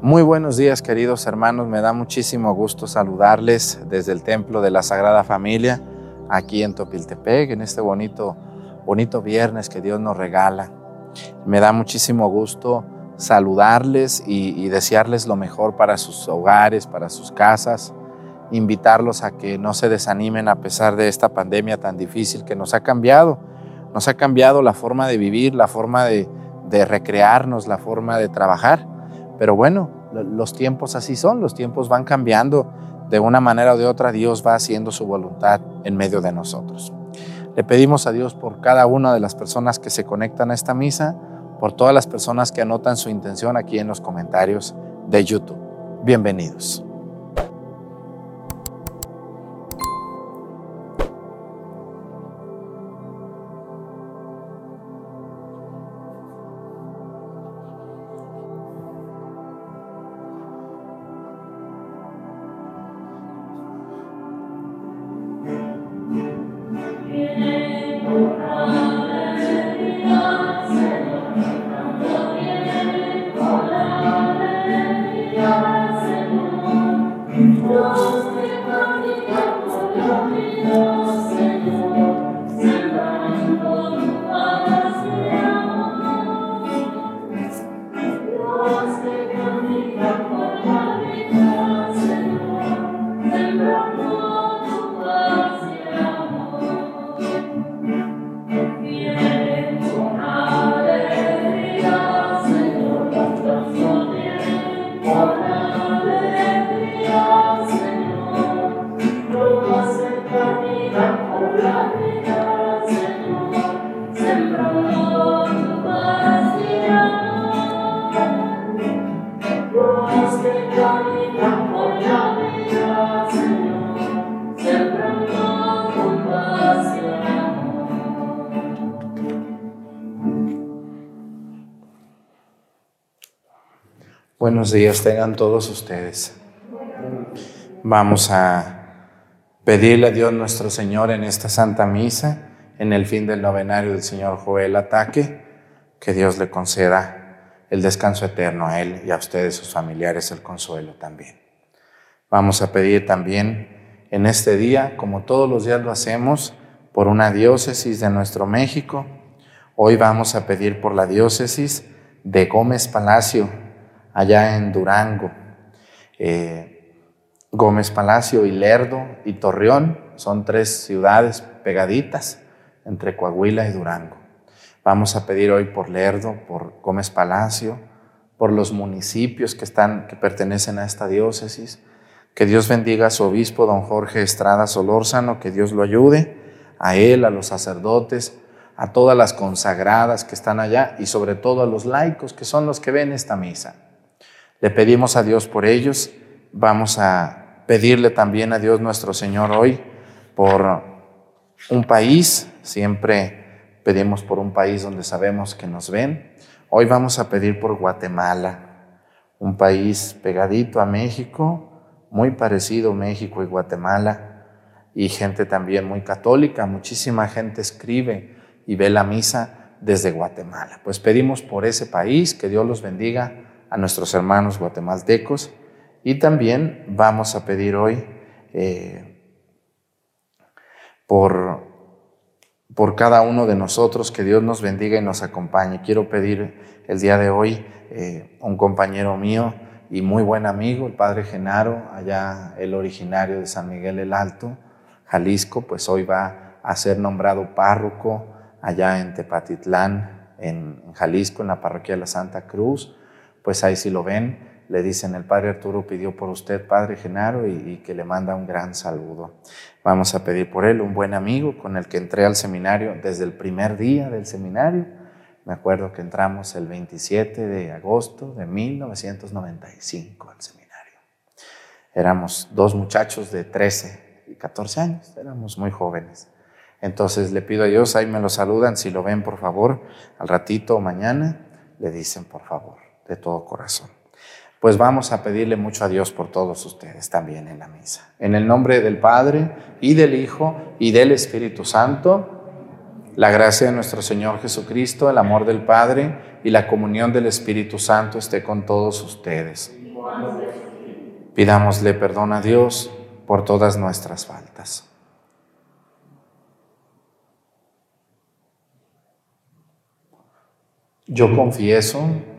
Muy buenos días queridos hermanos, me da muchísimo gusto saludarles desde el Templo de la Sagrada Familia aquí en Topiltepec, en este bonito, bonito viernes que Dios nos regala. Me da muchísimo gusto saludarles y, desearles lo mejor para sus hogares, para sus casas, invitarlos a que no se desanimen a pesar de esta pandemia tan difícil que nos ha cambiado. Nos ha cambiado la forma de vivir, la forma de, de recrearnos, la forma de trabajar pero bueno, los tiempos así son, los tiempos van cambiando de una manera o de otra, Dios va haciendo su voluntad en medio de nosotros. Le pedimos a Dios por cada una de las personas que se conectan a esta misa, por todas las personas que anotan su intención aquí en los comentarios de YouTube. Bienvenidos. Días tengan todos ustedes. Vamos a pedirle a Dios nuestro Señor en esta Santa Misa, en el fin del novenario del Señor Joel Ataque, que Dios le conceda el descanso eterno a él y a ustedes, sus familiares, el consuelo también. Vamos a pedir también en este día, como todos los días lo hacemos, por una diócesis de nuestro México. Hoy vamos a pedir por la diócesis de Gómez Palacio, allá en Durango. Eh, Gómez Palacio y Lerdo y Torreón son tres ciudades pegaditas entre Coahuila y Durango. Vamos a pedir hoy por Lerdo, por Gómez Palacio, por los municipios que, están, que pertenecen a esta diócesis. Que Dios bendiga a su obispo, don Jorge Estrada Solórzano, que Dios lo ayude, a él, a los sacerdotes, a todas las consagradas que están allá y sobre todo a los laicos que son los que ven esta misa. Le pedimos a Dios por ellos. Vamos a pedirle también a Dios nuestro Señor hoy por un país. Siempre pedimos por un país donde sabemos que nos ven. Hoy vamos a pedir por Guatemala, un país pegadito a México, muy parecido México y Guatemala, y gente también muy católica. Muchísima gente escribe y ve la misa desde Guatemala. Pues pedimos por ese país, que Dios los bendiga a nuestros hermanos guatemaltecos y también vamos a pedir hoy eh, por, por cada uno de nosotros que Dios nos bendiga y nos acompañe. Quiero pedir el día de hoy eh, un compañero mío y muy buen amigo, el padre Genaro, allá el originario de San Miguel el Alto, Jalisco, pues hoy va a ser nombrado párroco allá en Tepatitlán, en Jalisco, en la parroquia de la Santa Cruz pues ahí si lo ven, le dicen, el Padre Arturo pidió por usted, Padre Genaro, y, que le manda un gran saludo. Vamos a pedir por él, un buen amigo con el que entré al seminario desde el primer día del seminario. Me acuerdo que entramos el 27 de agosto de 1995 al seminario. Éramos dos muchachos de 13 y 14 años, éramos muy jóvenes. Entonces le pido a Dios, ahí me lo saludan, si lo ven por favor, al ratito o mañana, le dicen por favor de todo corazón. Pues vamos a pedirle mucho a Dios por todos ustedes también en la misa. En el nombre del Padre y del Hijo y del Espíritu Santo, la gracia de nuestro Señor Jesucristo, el amor del Padre y la comunión del Espíritu Santo esté con todos ustedes. Pidámosle perdón a Dios por todas nuestras faltas. Yo confieso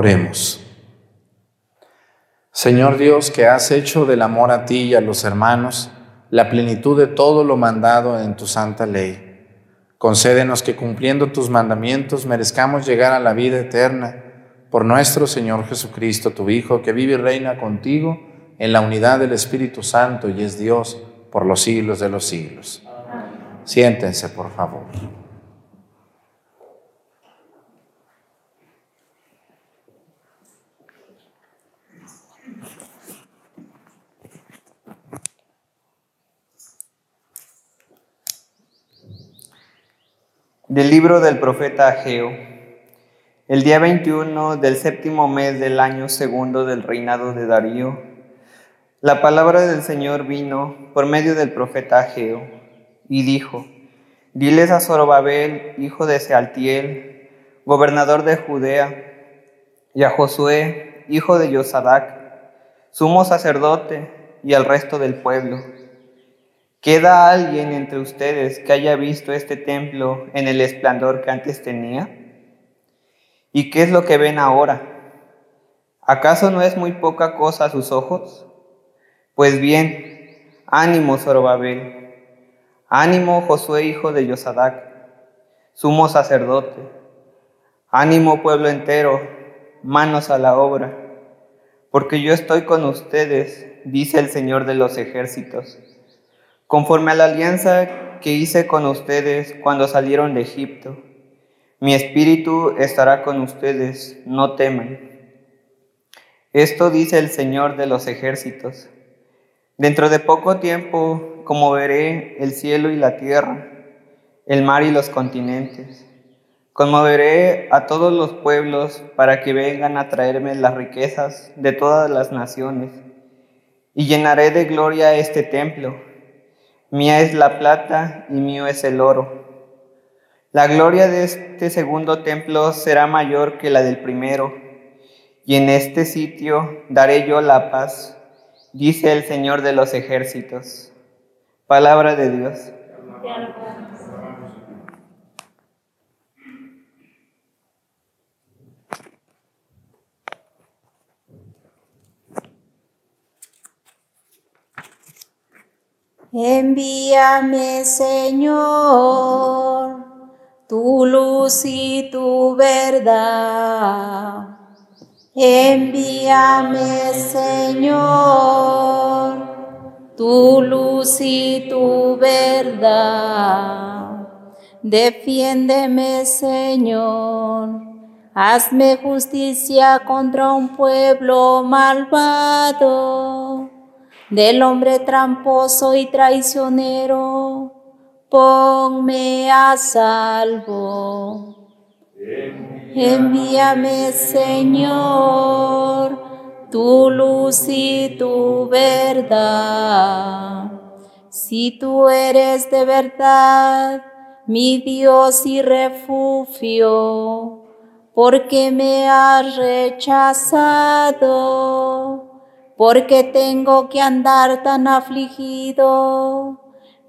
Oremos. Señor Dios, que has hecho del amor a ti y a los hermanos la plenitud de todo lo mandado en tu santa ley. Concédenos que cumpliendo tus mandamientos merezcamos llegar a la vida eterna por nuestro Señor Jesucristo, tu Hijo, que vive y reina contigo en la unidad del Espíritu Santo y es Dios por los siglos de los siglos. Siéntense, por favor. Del libro del profeta Ageo. El día 21 del séptimo mes del año segundo del reinado de Darío, la palabra del Señor vino por medio del profeta Ageo y dijo, Diles a Zorobabel, hijo de Sealtiel, gobernador de Judea, y a Josué, hijo de Yosadac, sumo sacerdote, y al resto del pueblo ¿Queda alguien entre ustedes que haya visto este templo en el esplendor que antes tenía? ¿Y qué es lo que ven ahora? ¿Acaso no es muy poca cosa a sus ojos? Pues bien, ánimo Zorobabel, ánimo Josué hijo de Yosadac, sumo sacerdote, ánimo pueblo entero, manos a la obra, porque yo estoy con ustedes, dice el Señor de los ejércitos conforme a la alianza que hice con ustedes cuando salieron de Egipto. Mi espíritu estará con ustedes, no teman. Esto dice el Señor de los ejércitos. Dentro de poco tiempo, como veré el cielo y la tierra, el mar y los continentes, conmoveré a todos los pueblos para que vengan a traerme las riquezas de todas las naciones, y llenaré de gloria este templo Mía es la plata y mío es el oro. La gloria de este segundo templo será mayor que la del primero, y en este sitio daré yo la paz, dice el Señor de los ejércitos. Palabra de Dios. Envíame, Señor, tu luz y tu verdad. Envíame, Señor, tu luz y tu verdad. Defiéndeme, Señor. Hazme justicia contra un pueblo malvado del hombre tramposo y traicionero, ponme a salvo. Envíame, Señor, tu luz y tu verdad. Si tú eres de verdad mi Dios y refugio, porque me has rechazado, porque tengo que andar tan afligido,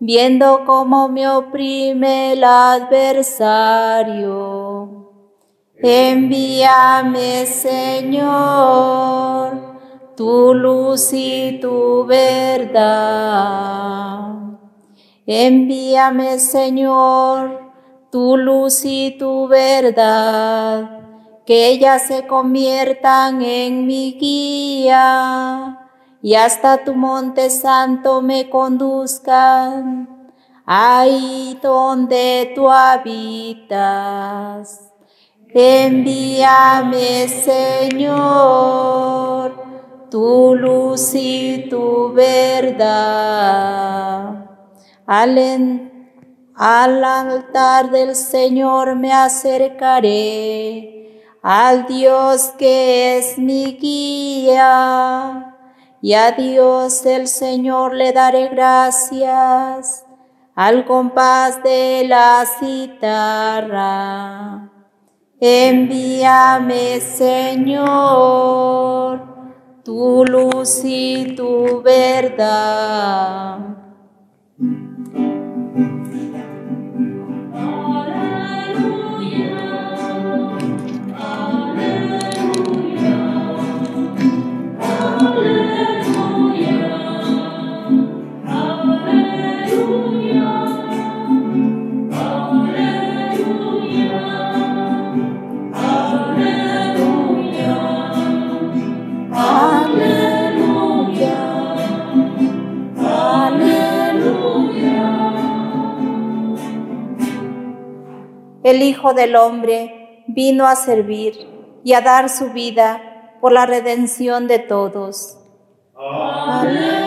viendo cómo me oprime el adversario. Envíame, Señor, tu luz y tu verdad. Envíame, Señor, tu luz y tu verdad, que ellas se conviertan en mi guía y hasta tu monte santo me conduzcan, ahí donde tú habitas. Envíame, Señor, tu luz y tu verdad. Al, al altar del Señor me acercaré, al Dios que es mi guía, y a Dios el Señor le daré gracias al compás de la citarra. Envíame, Señor, tu luz y tu verdad. El Hijo del Hombre vino a servir y a dar su vida por la redención de todos. Aleluya.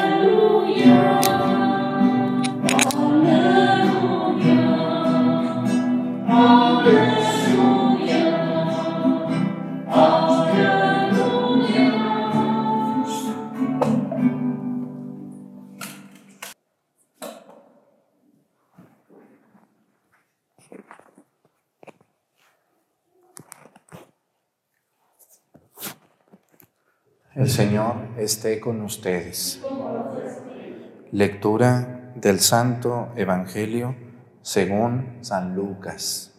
El Señor esté con ustedes. Lectura del Santo Evangelio según San Lucas.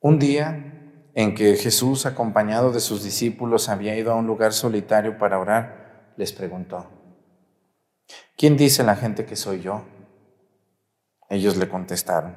Un día en que Jesús, acompañado de sus discípulos, había ido a un lugar solitario para orar, les preguntó, ¿quién dice la gente que soy yo? Ellos le contestaron,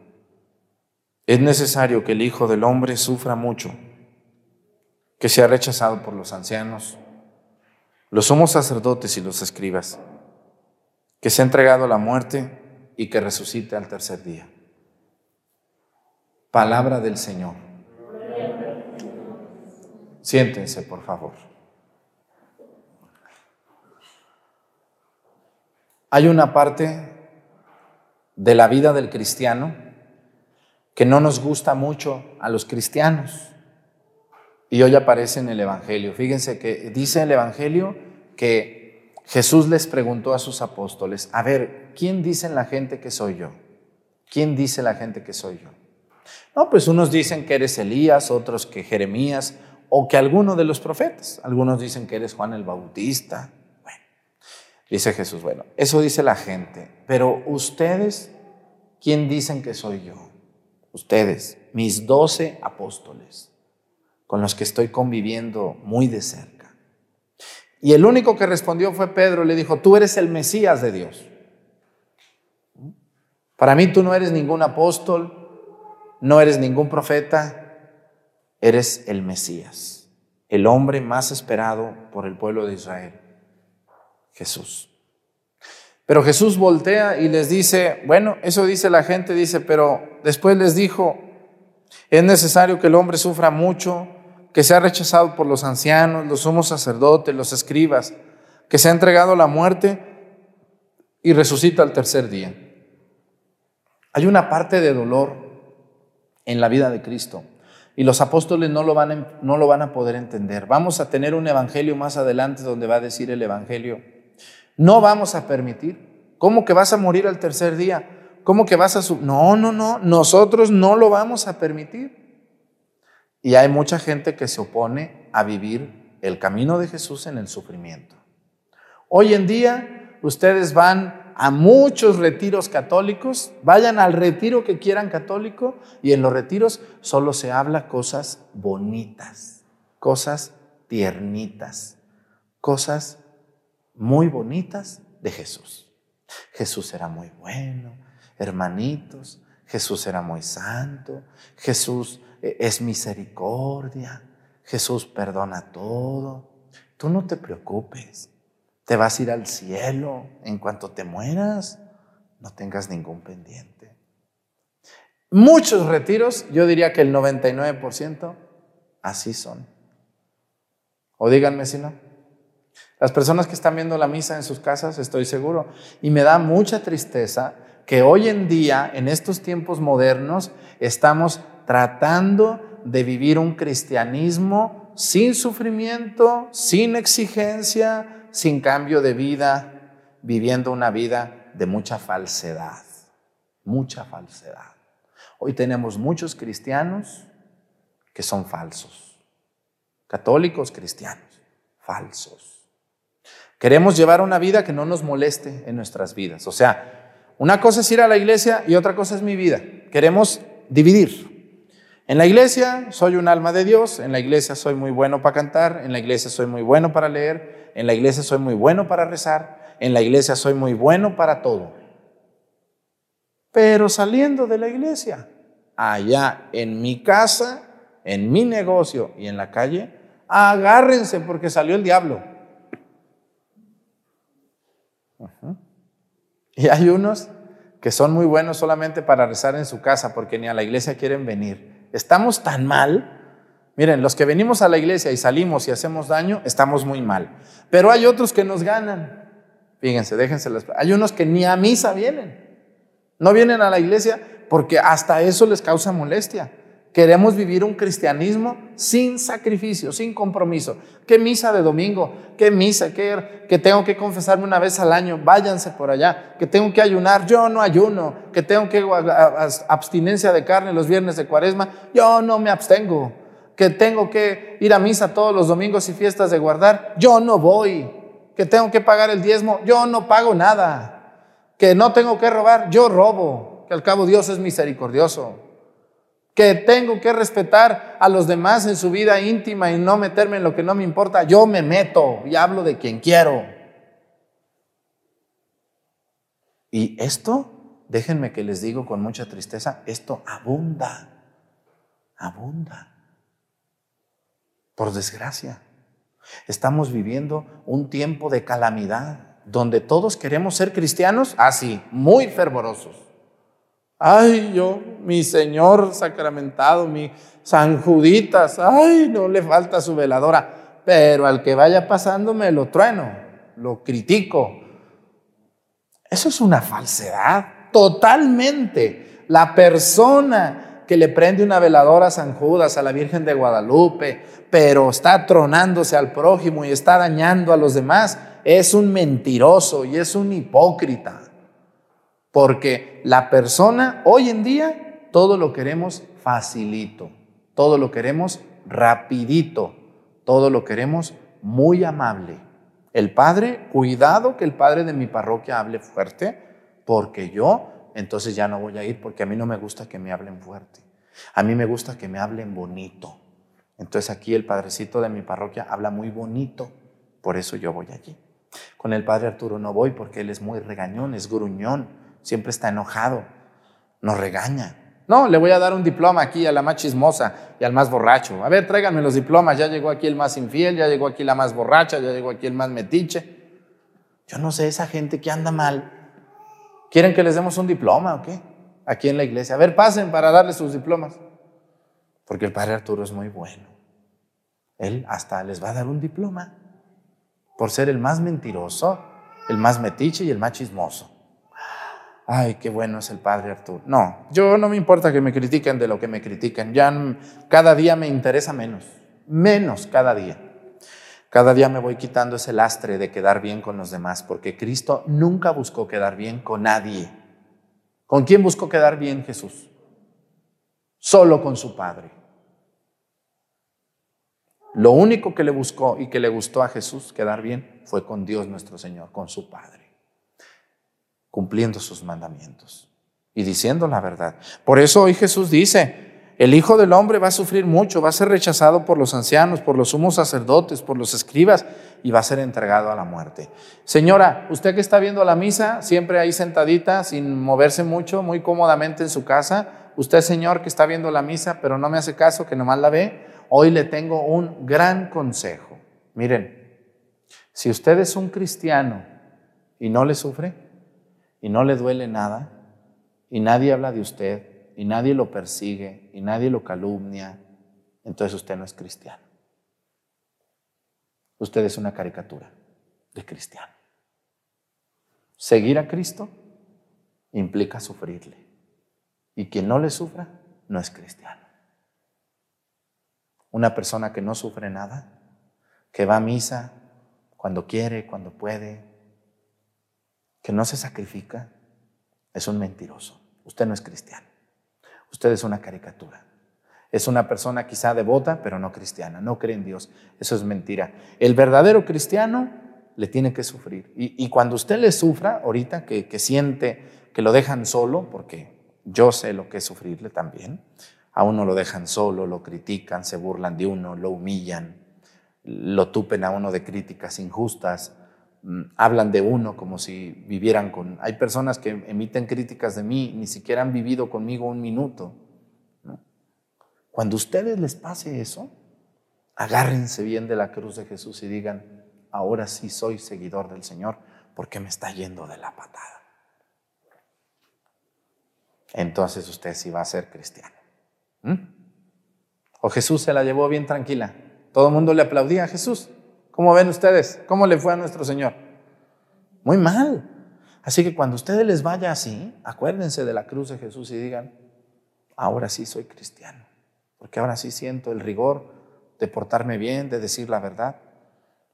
es necesario que el Hijo del Hombre sufra mucho, que sea rechazado por los ancianos, los sumos sacerdotes y los escribas, que sea entregado a la muerte y que resucite al tercer día. Palabra del Señor. Siéntense, por favor. Hay una parte de la vida del cristiano que no nos gusta mucho a los cristianos. Y hoy aparece en el Evangelio. Fíjense que dice el Evangelio que Jesús les preguntó a sus apóstoles, a ver, ¿quién dice la gente que soy yo? ¿Quién dice la gente que soy yo? No, pues unos dicen que eres Elías, otros que Jeremías o que alguno de los profetas. Algunos dicen que eres Juan el Bautista. Bueno, dice Jesús, bueno, eso dice la gente, pero ustedes, ¿quién dicen que soy yo? Ustedes, mis doce apóstoles, con los que estoy conviviendo muy de cerca. Y el único que respondió fue Pedro, le dijo, tú eres el Mesías de Dios. Para mí tú no eres ningún apóstol, no eres ningún profeta, eres el Mesías, el hombre más esperado por el pueblo de Israel, Jesús. Pero Jesús voltea y les dice, bueno, eso dice la gente, dice, pero después les dijo, es necesario que el hombre sufra mucho, que sea rechazado por los ancianos, los sumos sacerdotes, los escribas, que sea entregado a la muerte y resucita al tercer día. Hay una parte de dolor en la vida de Cristo y los apóstoles no lo, van a, no lo van a poder entender. Vamos a tener un evangelio más adelante donde va a decir el evangelio, no vamos a permitir. ¿Cómo que vas a morir al tercer día? ¿Cómo que vas a... No, no, no, nosotros no lo vamos a permitir. Y hay mucha gente que se opone a vivir el camino de Jesús en el sufrimiento. Hoy en día ustedes van a muchos retiros católicos, vayan al retiro que quieran católico y en los retiros solo se habla cosas bonitas, cosas tiernitas, cosas muy bonitas de Jesús. Jesús era muy bueno, hermanitos, Jesús era muy santo, Jesús eh, es misericordia, Jesús perdona todo. Tú no te preocupes, te vas a ir al cielo en cuanto te mueras, no tengas ningún pendiente. Muchos retiros, yo diría que el 99% así son. O díganme si no. Las personas que están viendo la misa en sus casas, estoy seguro. Y me da mucha tristeza que hoy en día, en estos tiempos modernos, estamos tratando de vivir un cristianismo sin sufrimiento, sin exigencia, sin cambio de vida, viviendo una vida de mucha falsedad, mucha falsedad. Hoy tenemos muchos cristianos que son falsos, católicos cristianos, falsos. Queremos llevar una vida que no nos moleste en nuestras vidas. O sea, una cosa es ir a la iglesia y otra cosa es mi vida. Queremos dividir. En la iglesia soy un alma de Dios, en la iglesia soy muy bueno para cantar, en la iglesia soy muy bueno para leer, en la iglesia soy muy bueno para rezar, en la iglesia soy muy bueno para todo. Pero saliendo de la iglesia, allá en mi casa, en mi negocio y en la calle, agárrense porque salió el diablo. Y hay unos que son muy buenos solamente para rezar en su casa porque ni a la iglesia quieren venir. Estamos tan mal. Miren, los que venimos a la iglesia y salimos y hacemos daño, estamos muy mal. Pero hay otros que nos ganan. Fíjense, déjense las... Hay unos que ni a misa vienen. No vienen a la iglesia porque hasta eso les causa molestia. Queremos vivir un cristianismo sin sacrificio, sin compromiso. ¿Qué misa de domingo? ¿Qué misa? ¿Qué, que tengo que confesarme una vez al año? Váyanse por allá. Que tengo que ayunar? Yo no ayuno. Que tengo que abstinencia de carne los viernes de cuaresma? Yo no me abstengo. Que tengo que ir a misa todos los domingos y fiestas de guardar? Yo no voy. Que tengo que pagar el diezmo? Yo no pago nada. Que no tengo que robar? Yo robo. Que al cabo Dios es misericordioso que tengo que respetar a los demás en su vida íntima y no meterme en lo que no me importa, yo me meto y hablo de quien quiero. Y esto, déjenme que les digo con mucha tristeza, esto abunda, abunda. Por desgracia, estamos viviendo un tiempo de calamidad donde todos queremos ser cristianos, así, muy fervorosos Ay, yo, mi Señor sacramentado, mi San Juditas, ay, no le falta su veladora, pero al que vaya pasándome lo trueno, lo critico. Eso es una falsedad, totalmente. La persona que le prende una veladora a San Judas, a la Virgen de Guadalupe, pero está tronándose al prójimo y está dañando a los demás, es un mentiroso y es un hipócrita. Porque la persona, hoy en día, todo lo queremos facilito, todo lo queremos rapidito, todo lo queremos muy amable. El padre, cuidado que el padre de mi parroquia hable fuerte, porque yo entonces ya no voy a ir, porque a mí no me gusta que me hablen fuerte. A mí me gusta que me hablen bonito. Entonces aquí el padrecito de mi parroquia habla muy bonito, por eso yo voy allí. Con el padre Arturo no voy porque él es muy regañón, es gruñón, siempre está enojado, nos regaña. No, le voy a dar un diploma aquí a la más chismosa y al más borracho. A ver, tráiganme los diplomas. Ya llegó aquí el más infiel, ya llegó aquí la más borracha, ya llegó aquí el más metiche. Yo no sé, esa gente que anda mal, ¿quieren que les demos un diploma o qué? Aquí en la iglesia. A ver, pasen para darles sus diplomas. Porque el padre Arturo es muy bueno. Él hasta les va a dar un diploma por ser el más mentiroso, el más metiche y el más chismoso. Ay, qué bueno es el padre Arturo. No, yo no me importa que me critiquen de lo que me critiquen. Ya cada día me interesa menos, menos cada día. Cada día me voy quitando ese lastre de quedar bien con los demás, porque Cristo nunca buscó quedar bien con nadie. ¿Con quién buscó quedar bien Jesús? Solo con su Padre. Lo único que le buscó y que le gustó a Jesús quedar bien fue con Dios nuestro Señor, con su Padre, cumpliendo sus mandamientos y diciendo la verdad. Por eso hoy Jesús dice, el Hijo del Hombre va a sufrir mucho, va a ser rechazado por los ancianos, por los sumos sacerdotes, por los escribas y va a ser entregado a la muerte. Señora, usted que está viendo la misa, siempre ahí sentadita, sin moverse mucho, muy cómodamente en su casa, usted señor que está viendo la misa, pero no me hace caso, que nomás la ve, hoy le tengo un gran consejo. Miren, si usted es un cristiano y no le sufre y no le duele nada y nadie habla de usted y nadie lo persigue y nadie lo calumnia, entonces usted no es cristiano. Usted es una caricatura de cristiano. Seguir a Cristo implica sufrirle. Y quien no le sufra no es cristiano. Una persona que no sufre nada, que va a misa cuando quiere, cuando puede, que no se sacrifica, es un mentiroso. Usted no es cristiano. Usted es una caricatura. Es una persona quizá devota, pero no cristiana. No cree en Dios. Eso es mentira. El verdadero cristiano le tiene que sufrir. Y, cuando usted le sufra, ahorita que, que siente que lo dejan solo, porque yo sé lo que es sufrirle también, a uno lo dejan solo, lo critican, se burlan de uno, lo humillan, lo tupen a uno de críticas injustas, hablan de uno como si vivieran con... Hay personas que emiten críticas de mí, ni siquiera han vivido conmigo un minuto. Cuando a ustedes les pase eso, agárrense bien de la cruz de Jesús y digan, ahora sí soy seguidor del Señor porque me está yendo de la patada. Entonces usted sí va a ser cristiano. ¿Mm? O Jesús se la llevó bien tranquila. Todo el mundo le aplaudía a Jesús. ¿Cómo ven ustedes? ¿Cómo le fue a nuestro Señor? Muy mal. Así que cuando ustedes les vaya así, acuérdense de la cruz de Jesús y digan, ahora sí soy cristiano, porque ahora sí siento el rigor de portarme bien, de decir la verdad.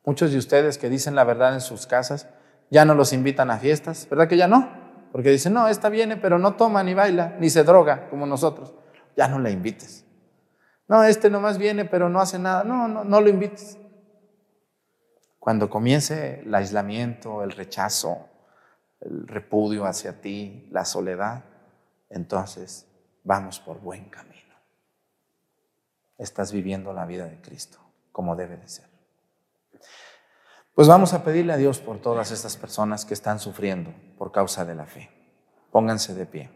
Muchos de ustedes que dicen la verdad en sus casas ya no los invitan a fiestas, ¿verdad que ya no? Porque dicen, no, esta viene, pero no toma ni baila, ni se droga como nosotros ya no la invites. No, este nomás viene, pero no hace nada. No, no, no lo invites. Cuando comience el aislamiento, el rechazo, el repudio hacia ti, la soledad, entonces vamos por buen camino. Estás viviendo la vida de Cristo como debe de ser. Pues vamos a pedirle a Dios por todas estas personas que están sufriendo por causa de la fe. Pónganse de pie.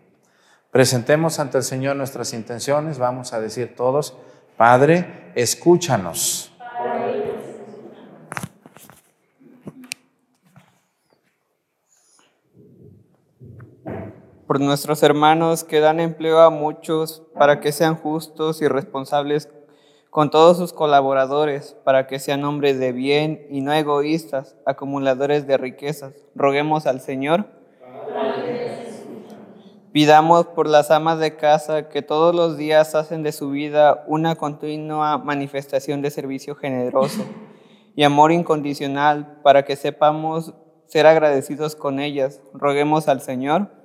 Presentemos ante el Señor nuestras intenciones. Vamos a decir todos, Padre, escúchanos. Por nuestros hermanos que dan empleo a muchos para que sean justos y responsables con todos sus colaboradores, para que sean hombres de bien y no egoístas, acumuladores de riquezas. Roguemos al Señor. Pidamos por las amas de casa que todos los días hacen de su vida una continua manifestación de servicio generoso y amor incondicional para que sepamos ser agradecidos con ellas. Roguemos al Señor.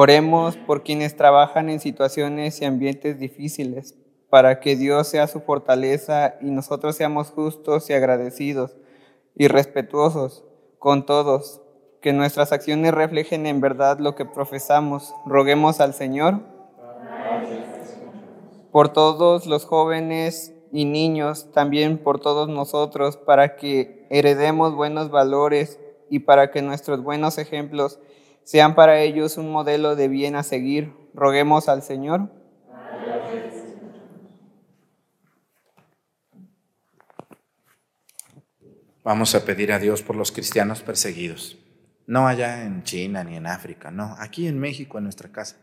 Oremos por quienes trabajan en situaciones y ambientes difíciles, para que Dios sea su fortaleza y nosotros seamos justos y agradecidos y respetuosos con todos que nuestras acciones reflejen en verdad lo que profesamos. Roguemos al Señor por todos los jóvenes y niños, también por todos nosotros, para que heredemos buenos valores y para que nuestros buenos ejemplos sean para ellos un modelo de bien a seguir. Roguemos al Señor. Vamos a pedir a Dios por los cristianos perseguidos. No allá en China ni en África, no, aquí en México, en nuestra casa.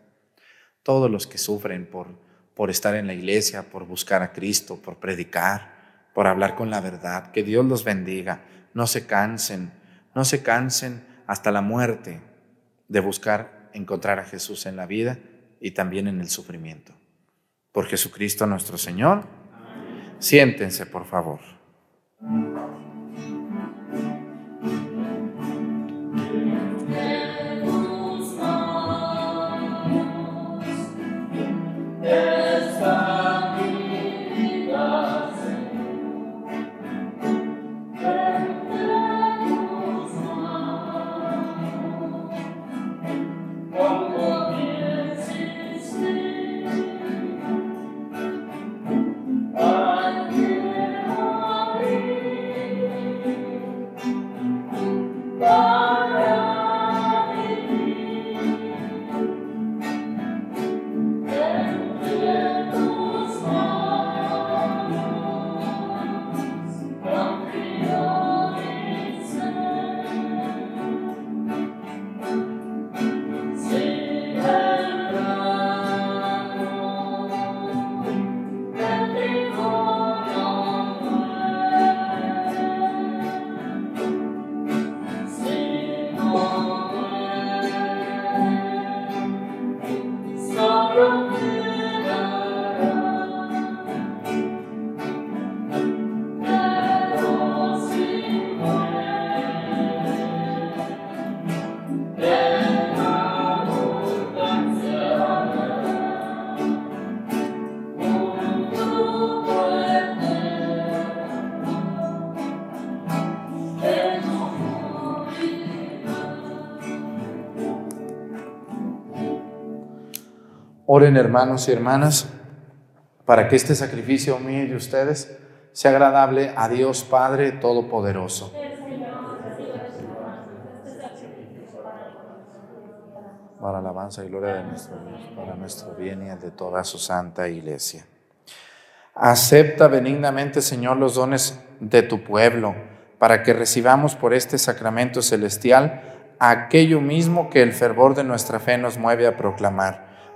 Todos los que sufren por, por estar en la iglesia, por buscar a Cristo, por predicar, por hablar con la verdad. Que Dios los bendiga. No se cansen, no se cansen hasta la muerte de buscar encontrar a Jesús en la vida y también en el sufrimiento. Por Jesucristo nuestro Señor. Siéntense, por favor. Oren hermanos y hermanas para que este sacrificio mío y de ustedes sea agradable a Dios Padre Todopoderoso. Para alabanza y gloria de nuestro Dios, para nuestro bien y el de toda su santa iglesia. Acepta benignamente, Señor, los dones de tu pueblo, para que recibamos por este sacramento celestial aquello mismo que el fervor de nuestra fe nos mueve a proclamar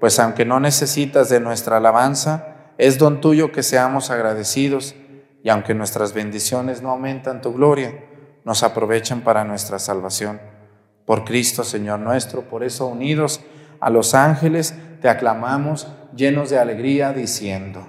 pues aunque no necesitas de nuestra alabanza, es don tuyo que seamos agradecidos y aunque nuestras bendiciones no aumentan tu gloria, nos aprovechan para nuestra salvación. Por Cristo, Señor nuestro, por eso unidos a los ángeles, te aclamamos llenos de alegría, diciendo,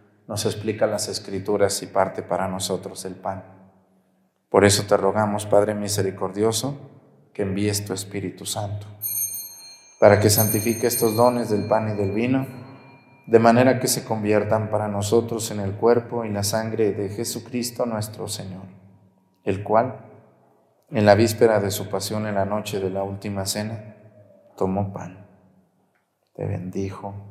nos explica las escrituras y parte para nosotros el pan. Por eso te rogamos, Padre misericordioso, que envíes tu Espíritu Santo, para que santifique estos dones del pan y del vino, de manera que se conviertan para nosotros en el cuerpo y la sangre de Jesucristo nuestro Señor, el cual, en la víspera de su pasión en la noche de la última cena, tomó pan, te bendijo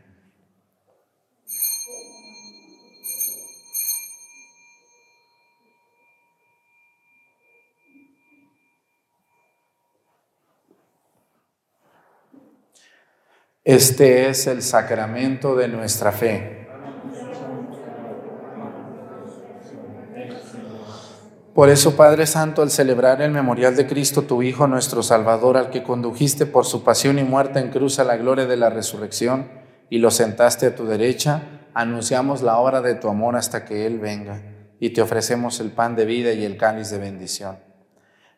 Este es el sacramento de nuestra fe. Por eso, Padre Santo, al celebrar el memorial de Cristo, tu Hijo, nuestro Salvador, al que condujiste por su pasión y muerte en cruz a la gloria de la resurrección y lo sentaste a tu derecha, anunciamos la obra de tu amor hasta que Él venga y te ofrecemos el pan de vida y el cáliz de bendición.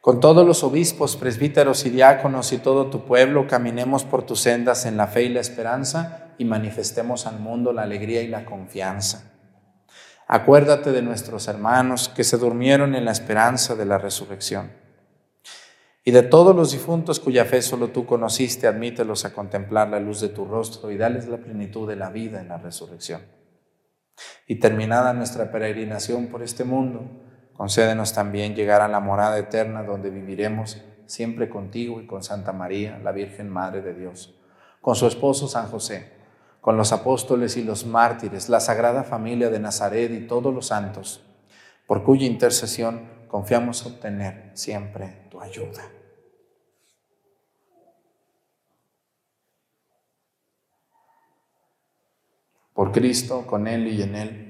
con todos los obispos, presbíteros y diáconos y todo tu pueblo, caminemos por tus sendas en la fe y la esperanza y manifestemos al mundo la alegría y la confianza. Acuérdate de nuestros hermanos que se durmieron en la esperanza de la resurrección. Y de todos los difuntos cuya fe solo tú conociste, admítelos a contemplar la luz de tu rostro y dales la plenitud de la vida en la resurrección. Y terminada nuestra peregrinación por este mundo, Concédenos también llegar a la morada eterna donde viviremos siempre contigo y con Santa María, la Virgen Madre de Dios, con su esposo San José, con los apóstoles y los mártires, la Sagrada Familia de Nazaret y todos los santos, por cuya intercesión confiamos obtener siempre tu ayuda. Por Cristo, con Él y en Él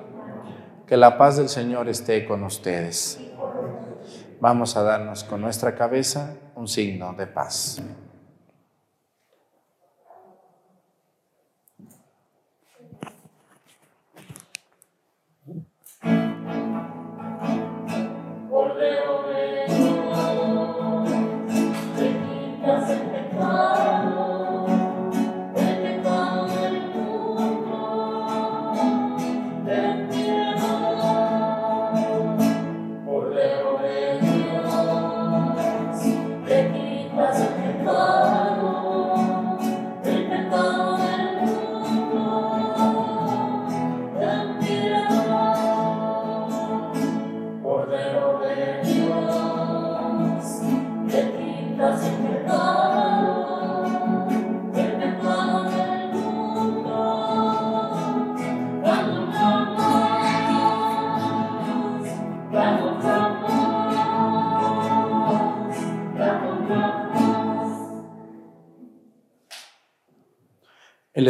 que la paz del Señor esté con ustedes. Vamos a darnos con nuestra cabeza un signo de paz.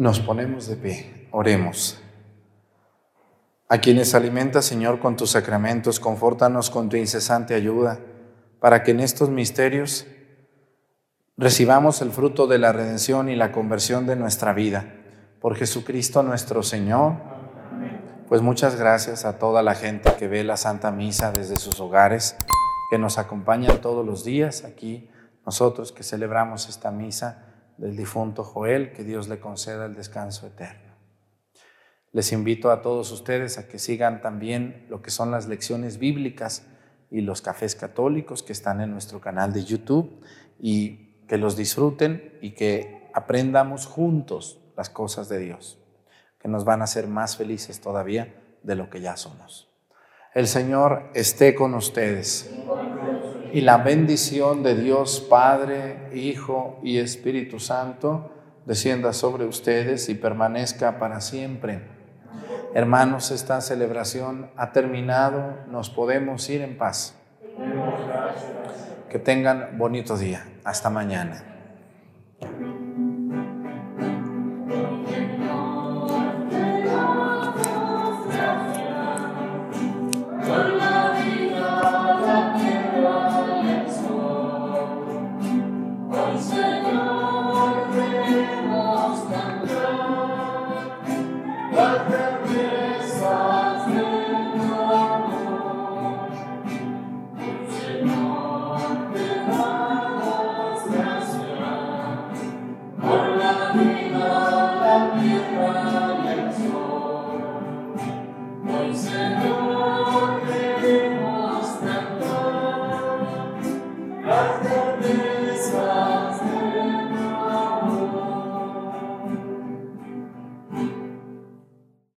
Nos ponemos de pie, oremos. A quienes alimenta, Señor, con tus sacramentos, confórtanos con tu incesante ayuda, para que en estos misterios recibamos el fruto de la redención y la conversión de nuestra vida. Por Jesucristo nuestro Señor. Pues muchas gracias a toda la gente que ve la Santa Misa desde sus hogares, que nos acompañan todos los días aquí, nosotros que celebramos esta misa del difunto Joel, que Dios le conceda el descanso eterno. Les invito a todos ustedes a que sigan también lo que son las lecciones bíblicas y los cafés católicos que están en nuestro canal de YouTube y que los disfruten y que aprendamos juntos las cosas de Dios, que nos van a hacer más felices todavía de lo que ya somos. El Señor esté con ustedes y la bendición de Dios Padre, Hijo y Espíritu Santo descienda sobre ustedes y permanezca para siempre. Hermanos, esta celebración ha terminado, nos podemos ir en paz. Que tengan bonito día. Hasta mañana.